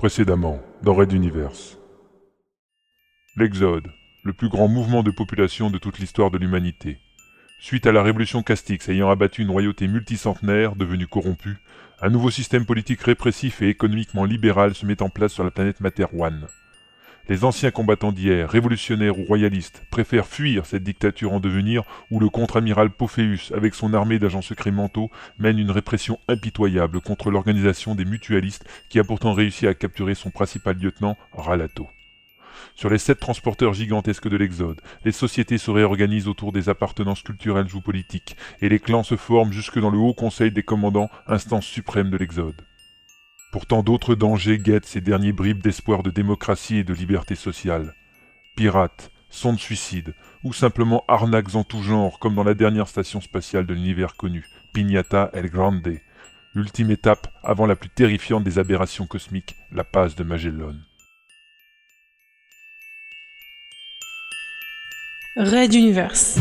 Précédemment, dans Red Universe. L'Exode, le plus grand mouvement de population de toute l'histoire de l'humanité. Suite à la révolution Castix ayant abattu une royauté multicentenaire devenue corrompue, un nouveau système politique répressif et économiquement libéral se met en place sur la planète Materwan. Les anciens combattants d'hier, révolutionnaires ou royalistes, préfèrent fuir cette dictature en devenir où le contre-amiral Pophéus, avec son armée d'agents secrets mentaux, mène une répression impitoyable contre l'organisation des mutualistes qui a pourtant réussi à capturer son principal lieutenant, Ralato. Sur les sept transporteurs gigantesques de l'Exode, les sociétés se réorganisent autour des appartenances culturelles ou politiques, et les clans se forment jusque dans le haut conseil des commandants, instance suprême de l'Exode. Pourtant d'autres dangers guettent ces derniers bribes d'espoir de démocratie et de liberté sociale. Pirates, sondes suicides, ou simplement arnaques en tout genre, comme dans la dernière station spatiale de l'univers connu, Pignata El Grande, ultime étape avant la plus terrifiante des aberrations cosmiques, la passe de Magellan. Red Universe.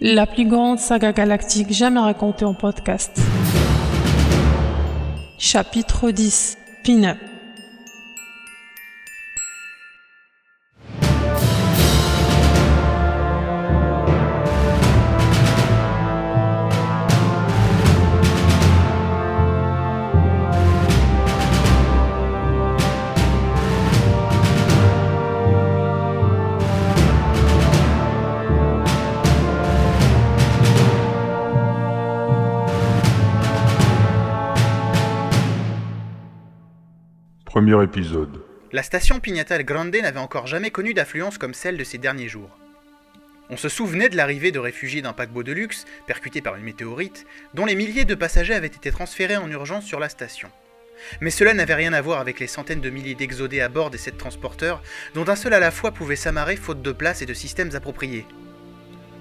La plus grande saga galactique jamais racontée en podcast. Chapitre 10 Pin-up La station Pignata El Grande n'avait encore jamais connu d'affluence comme celle de ces derniers jours. On se souvenait de l'arrivée de réfugiés d'un paquebot de luxe, percuté par une météorite, dont les milliers de passagers avaient été transférés en urgence sur la station. Mais cela n'avait rien à voir avec les centaines de milliers d'exodés à bord des sept transporteurs, dont un seul à la fois pouvait s'amarrer faute de place et de systèmes appropriés.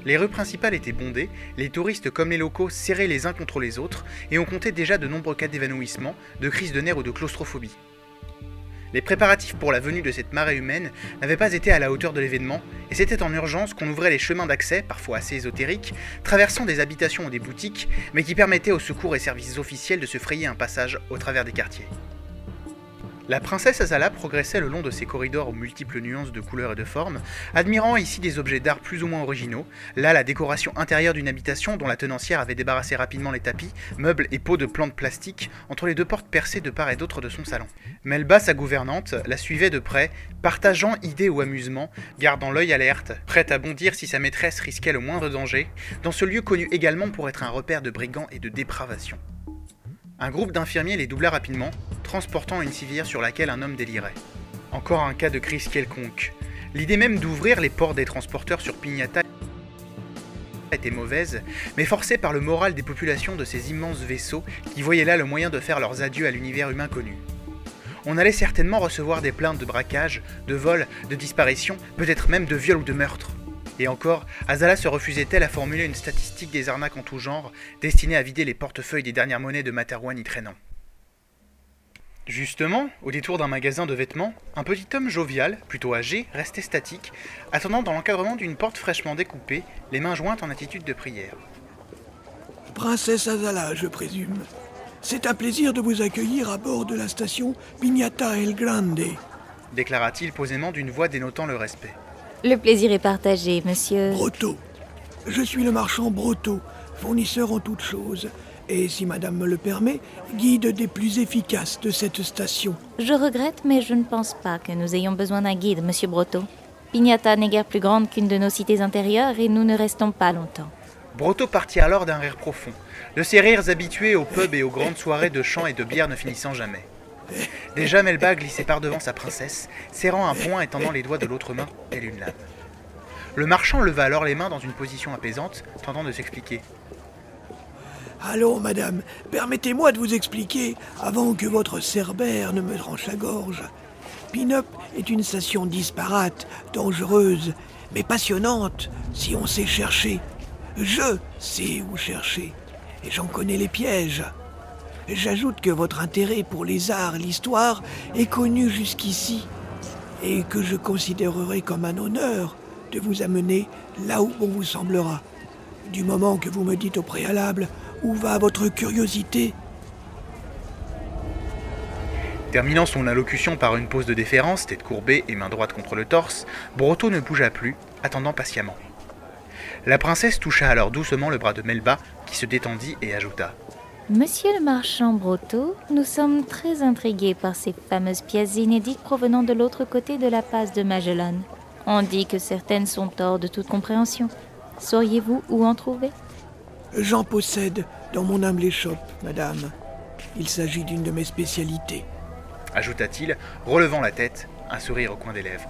Les rues principales étaient bondées, les touristes comme les locaux serrés les uns contre les autres, et on comptait déjà de nombreux cas d'évanouissement, de crise de nerfs ou de claustrophobie. Les préparatifs pour la venue de cette marée humaine n'avaient pas été à la hauteur de l'événement, et c'était en urgence qu'on ouvrait les chemins d'accès, parfois assez ésotériques, traversant des habitations ou des boutiques, mais qui permettaient aux secours et services officiels de se frayer un passage au travers des quartiers. La princesse Azala progressait le long de ces corridors aux multiples nuances de couleurs et de formes, admirant ici des objets d'art plus ou moins originaux, là la décoration intérieure d'une habitation dont la tenancière avait débarrassé rapidement les tapis, meubles et pots de plantes plastiques entre les deux portes percées de part et d'autre de son salon. Melba, sa gouvernante, la suivait de près, partageant idées ou amusements, gardant l'œil alerte, prête à bondir si sa maîtresse risquait le moindre danger, dans ce lieu connu également pour être un repère de brigands et de dépravation. Un groupe d'infirmiers les doubla rapidement, transportant une civière sur laquelle un homme délirait. Encore un cas de crise quelconque. L'idée même d'ouvrir les ports des transporteurs sur Pignata était mauvaise, mais forcée par le moral des populations de ces immenses vaisseaux qui voyaient là le moyen de faire leurs adieux à l'univers humain connu. On allait certainement recevoir des plaintes de braquage, de vol, de disparition, peut-être même de viol ou de meurtre. Et encore, Azala se refusait-elle à formuler une statistique des arnaques en tout genre, destinée à vider les portefeuilles des dernières monnaies de Materwan y traînant? Justement, au détour d'un magasin de vêtements, un petit homme jovial, plutôt âgé, restait statique, attendant dans l'encadrement d'une porte fraîchement découpée, les mains jointes en attitude de prière. Princesse Azala, je présume. C'est un plaisir de vous accueillir à bord de la station Pignata El Grande, déclara-t-il posément d'une voix dénotant le respect. Le plaisir est partagé, monsieur. Broto. Je suis le marchand Broto, fournisseur en toutes choses, et si madame me le permet, guide des plus efficaces de cette station. Je regrette, mais je ne pense pas que nous ayons besoin d'un guide, monsieur Broto. Pignata n'est guère plus grande qu'une de nos cités intérieures et nous ne restons pas longtemps. Broto partit alors d'un rire profond, de ces rires habitués aux pubs et aux grandes soirées de chant et de bière ne finissant jamais. Déjà Melba glissait par devant sa princesse, serrant un poing et tendant les doigts de l'autre main, telle une lame. Le marchand leva alors les mains dans une position apaisante, tentant de s'expliquer. Allons, madame, permettez-moi de vous expliquer avant que votre cerbère ne me tranche la gorge. Pin-Up est une station disparate, dangereuse, mais passionnante si on sait chercher. Je sais où chercher, et j'en connais les pièges. J'ajoute que votre intérêt pour les arts et l'histoire est connu jusqu'ici, et que je considérerai comme un honneur de vous amener là où on vous semblera, du moment que vous me dites au préalable où va votre curiosité Terminant son allocution par une pose de déférence, tête courbée et main droite contre le torse, Broto ne bougea plus, attendant patiemment. La princesse toucha alors doucement le bras de Melba, qui se détendit et ajouta Monsieur le marchand Broto, nous sommes très intrigués par ces fameuses pièces inédites provenant de l'autre côté de la passe de Magellan. On dit que certaines sont hors de toute compréhension. Sauriez-vous où en trouver? J'en possède dans mon humble échoppe, madame. Il s'agit d'une de mes spécialités ajouta-t-il, relevant la tête, un sourire au coin des lèvres.